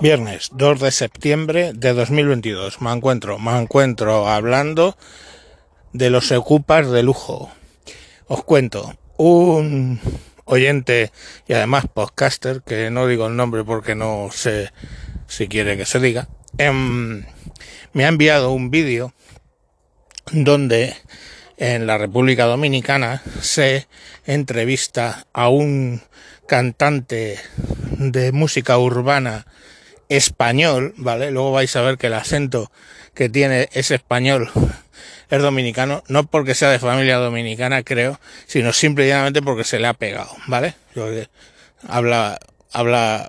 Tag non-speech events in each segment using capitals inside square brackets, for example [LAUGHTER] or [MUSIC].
Viernes 2 de septiembre de 2022. Me encuentro, me encuentro hablando de los ocupas de lujo. Os cuento, un oyente y además podcaster, que no digo el nombre porque no sé si quiere que se diga, em, me ha enviado un vídeo donde en la República Dominicana se entrevista a un cantante de música urbana español, ¿vale? Luego vais a ver que el acento que tiene es español, [LAUGHS] es dominicano, no porque sea de familia dominicana, creo, sino simplemente porque se le ha pegado, ¿vale? Habla, habla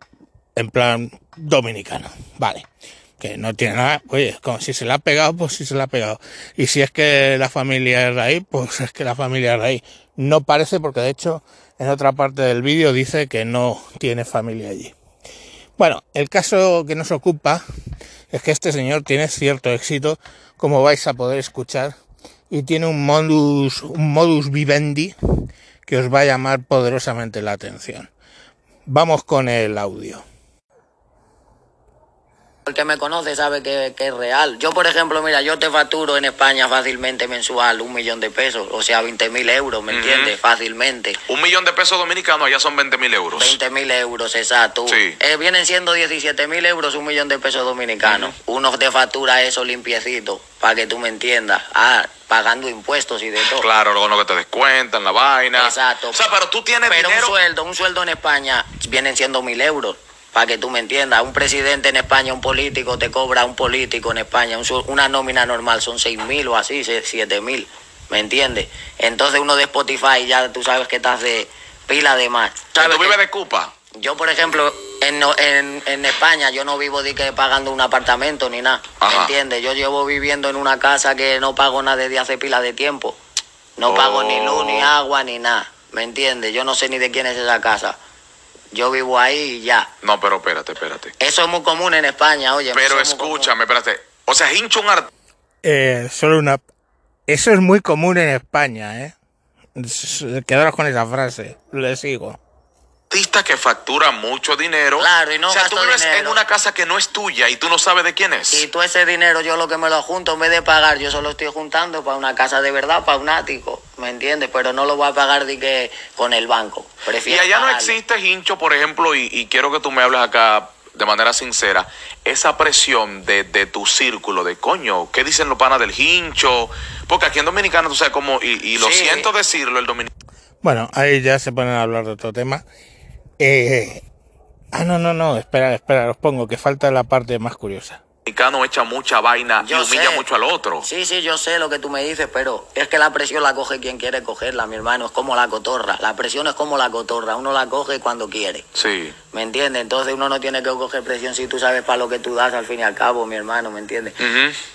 en plan dominicano, ¿vale? Que no tiene nada, oye, como si se le ha pegado, pues si se le ha pegado. Y si es que la familia es raíz, pues es que la familia es raíz. No parece porque de hecho en otra parte del vídeo dice que no tiene familia allí. Bueno, el caso que nos ocupa es que este señor tiene cierto éxito, como vais a poder escuchar, y tiene un modus, un modus vivendi que os va a llamar poderosamente la atención. Vamos con el audio. El que me conoce sabe que, es real. Yo, por ejemplo, mira, yo te facturo en España fácilmente mensual un millón de pesos, o sea, 20 mil euros, ¿me entiendes? Fácilmente. Un millón de pesos dominicanos allá son 20 mil euros. 20 mil euros, exacto. Sí. Eh, vienen siendo 17 mil euros un millón de pesos dominicanos. Uno te factura eso limpiecito, para que tú me entiendas. Ah, pagando impuestos y de todo. Claro, luego lo que te descuentan, la vaina. Exacto. O sea, pero tú tienes pero dinero... un sueldo, un sueldo en España vienen siendo mil euros para que tú me entiendas, un presidente en España, un político, te cobra un político en España, una nómina normal son seis mil o así, siete mil, ¿me entiendes? Entonces uno de Spotify ya tú sabes que estás de pila de más. ¿Tú vives de Cupa? Yo, por ejemplo, en, en, en, España yo no vivo de que pagando un apartamento ni nada, ¿me entiendes? Yo llevo viviendo en una casa que no pago nada desde hace pila de tiempo. No pago ni luz, ni oh. agua, ni nada, ¿me entiendes? Yo no sé ni de quién es esa casa. Yo vivo ahí y ya. No, pero espérate, espérate. Eso es muy común en España, oye. Pero escúchame, espérate. O sea, hincho un art... Eh, solo una... Eso es muy común en España, ¿eh? Quedaros con esa frase. Le sigo artista que factura mucho dinero. Claro, y no O sea, tú vives en una casa que no es tuya y tú no sabes de quién es. Y tú ese dinero yo lo que me lo junto en vez de pagar, yo solo estoy juntando para una casa de verdad, para un ático, ¿me entiendes? Pero no lo voy a pagar de que con el banco. Prefiero y allá no existe hincho, por ejemplo, y, quiero que tú me hables acá de manera sincera, esa presión de, de, tu círculo, de coño, ¿qué dicen los panas del hincho? Porque aquí en Dominicano, tú sabes cómo, y, y lo siento decirlo, el dominicano. Bueno, ahí ya se ponen a hablar de otro tema. Eh, ah, no, no, no, espera, espera, os pongo que falta la parte más curiosa mexicano echa mucha vaina y humilla mucho al otro. Sí, sí, yo sé lo que tú me dices, pero es que la presión la coge quien quiere cogerla, mi hermano. Es como la cotorra. La presión es como la cotorra. Uno la coge cuando quiere. Sí. ¿Me entiendes? Entonces uno no tiene que coger presión si tú sabes para lo que tú das al fin y al cabo, mi hermano, ¿me entiendes?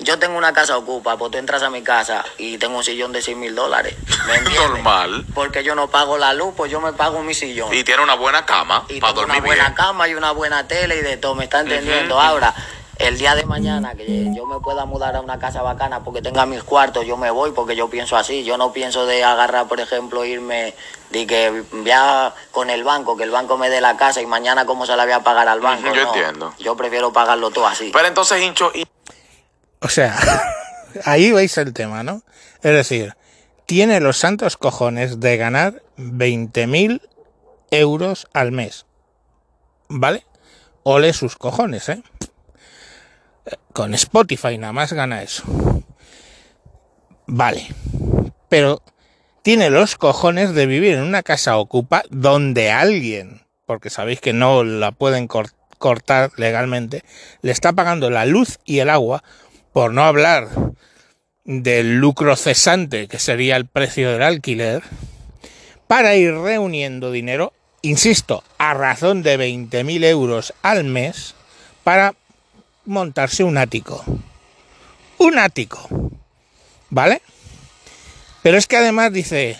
Yo tengo una casa ocupa, pues tú entras a mi casa y tengo un sillón de 100 mil dólares. [LAUGHS] Normal. Porque yo no pago la luz, pues yo me pago mi sillón. Y tiene una buena cama y para dormir una buena cama y una buena tele y de todo, ¿me está entendiendo? Ahora el día de mañana que yo me pueda mudar a una casa bacana porque tenga mis cuartos, yo me voy porque yo pienso así. Yo no pienso de agarrar, por ejemplo, irme de que ya con el banco, que el banco me dé la casa y mañana cómo se la voy a pagar al banco. Yo entiendo. Yo prefiero pagarlo todo así. Pero entonces, hincho. O sea, [LAUGHS] ahí veis el tema, ¿no? Es decir, tiene los santos cojones de ganar 20.000 euros al mes. ¿Vale? Ole sus cojones, ¿eh? Con Spotify nada más gana eso. Vale. Pero tiene los cojones de vivir en una casa ocupa donde alguien, porque sabéis que no la pueden cortar legalmente, le está pagando la luz y el agua, por no hablar del lucro cesante, que sería el precio del alquiler, para ir reuniendo dinero, insisto, a razón de 20.000 euros al mes, para montarse un ático. Un ático. ¿Vale? Pero es que además dice,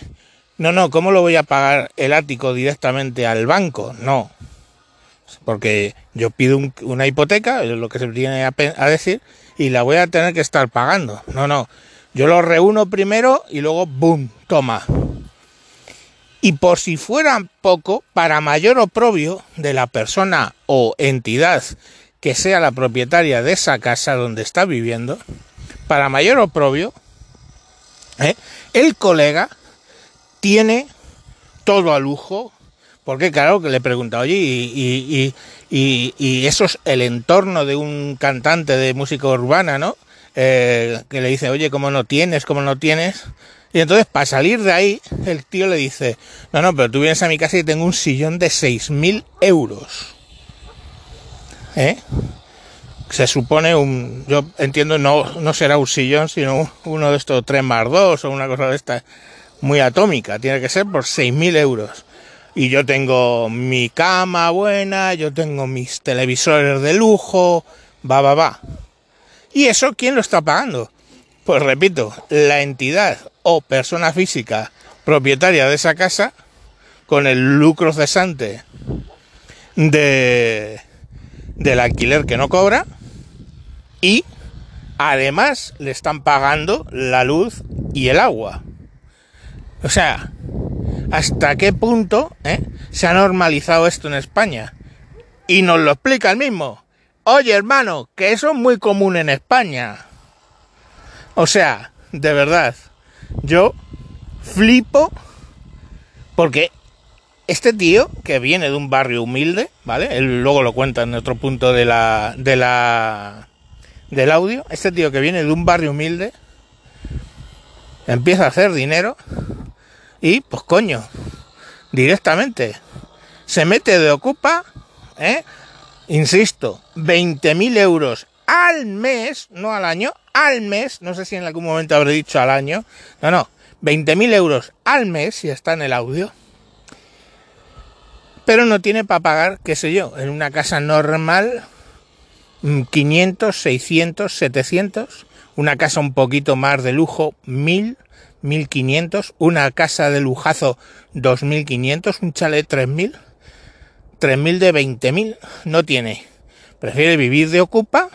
no, no, ¿cómo lo voy a pagar el ático directamente al banco? No. Porque yo pido una hipoteca, es lo que se tiene a, a decir, y la voy a tener que estar pagando. No, no. Yo lo reúno primero y luego, ¡boom!, toma. Y por si fuera poco, para mayor oprobio de la persona o entidad que sea la propietaria de esa casa donde está viviendo, para mayor oprobio, ¿eh? el colega tiene todo a lujo, porque claro que le pregunta, oye, y, eso es el entorno de un cantante de música urbana, ¿no? Eh, que le dice, oye, ¿cómo no tienes? ¿Cómo no tienes? Y entonces, para salir de ahí, el tío le dice, no, no, pero tú vienes a mi casa y tengo un sillón de 6.000 euros. ¿Eh? Se supone un, yo entiendo, no, no será un sillón, sino uno de estos 3 más 2 o una cosa de esta muy atómica. Tiene que ser por 6.000 euros. Y yo tengo mi cama buena, yo tengo mis televisores de lujo, va, va, va. ¿Y eso quién lo está pagando? Pues repito, la entidad o persona física propietaria de esa casa con el lucro cesante de, del alquiler que no cobra y además le están pagando la luz y el agua. O sea, ¿hasta qué punto eh, se ha normalizado esto en España? Y nos lo explica el mismo. Oye, hermano, que eso es muy común en España. O sea, de verdad, yo flipo porque este tío que viene de un barrio humilde, ¿vale? Él luego lo cuenta en otro punto de la, de la, del audio. Este tío que viene de un barrio humilde empieza a hacer dinero y, pues coño, directamente se mete de ocupa, ¿eh? Insisto, 20.000 euros al mes, no al año, al mes, no sé si en algún momento habré dicho al año, no, no, 20.000 euros al mes, si está en el audio, pero no tiene para pagar, qué sé yo, en una casa normal, 500, 600, 700, una casa un poquito más de lujo, 1000, 1500, una casa de lujazo, 2500, un chalet, 3000, 3000 de 20000, no tiene. Prefiere vivir de ocupa,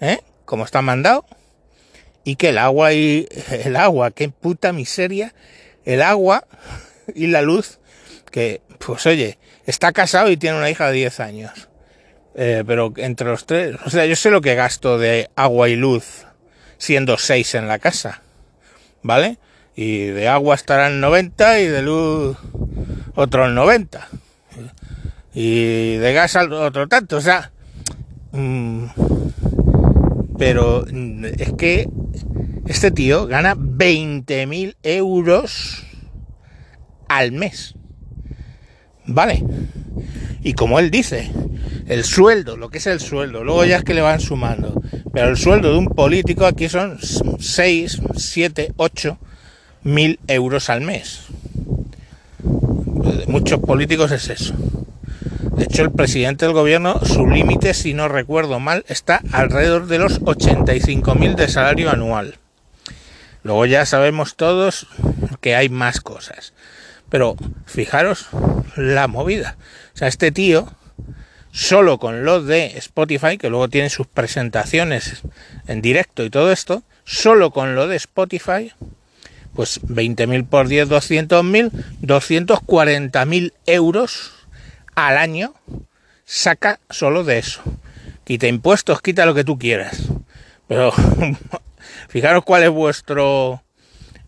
¿eh? como está mandado, y que el agua y [LAUGHS] el agua, qué puta miseria, el agua y la luz, que pues oye, está casado y tiene una hija de 10 años. Eh, pero entre los tres, o sea, yo sé lo que gasto de agua y luz siendo 6 en la casa, ¿vale? Y de agua estarán 90 y de luz otros 90. Y de gas otro tanto, o sea... Mmm, pero mm, es que este tío gana 20.000 euros al mes. ¿Vale? Y como él dice, el sueldo, lo que es el sueldo, luego ya es que le van sumando, pero el sueldo de un político aquí son 6, 7, 8 mil euros al mes. De muchos políticos es eso. De hecho, el presidente del gobierno, su límite, si no recuerdo mal, está alrededor de los 85.000 de salario anual. Luego ya sabemos todos que hay más cosas. Pero fijaros la movida. O sea, este tío, solo con lo de Spotify, que luego tiene sus presentaciones en directo y todo esto, solo con lo de Spotify, pues 20.000 por 10, 200.000, 240.000 euros al año saca solo de eso. Quita impuestos, quita lo que tú quieras. Pero [LAUGHS] fijaros cuál es vuestro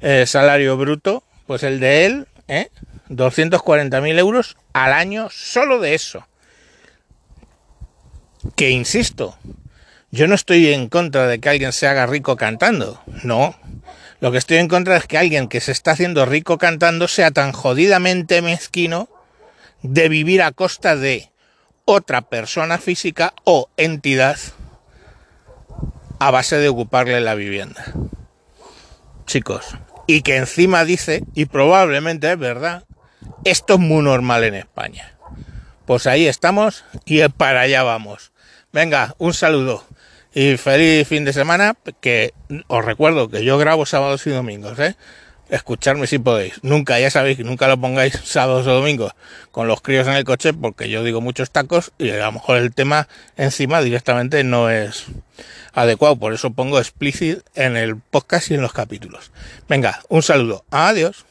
eh, salario bruto. Pues el de él, ¿eh? 240.000 euros al año solo de eso. Que insisto, yo no estoy en contra de que alguien se haga rico cantando. No. Lo que estoy en contra es que alguien que se está haciendo rico cantando sea tan jodidamente mezquino de vivir a costa de otra persona física o entidad a base de ocuparle la vivienda. Chicos, y que encima dice, y probablemente es verdad, esto es muy normal en España. Pues ahí estamos y para allá vamos. Venga, un saludo y feliz fin de semana, que os recuerdo que yo grabo sábados y domingos, ¿eh? Escucharme si podéis. Nunca, ya sabéis, nunca lo pongáis sábados o domingos con los críos en el coche porque yo digo muchos tacos y a lo mejor el tema encima directamente no es adecuado. Por eso pongo explícit en el podcast y en los capítulos. Venga, un saludo. Adiós.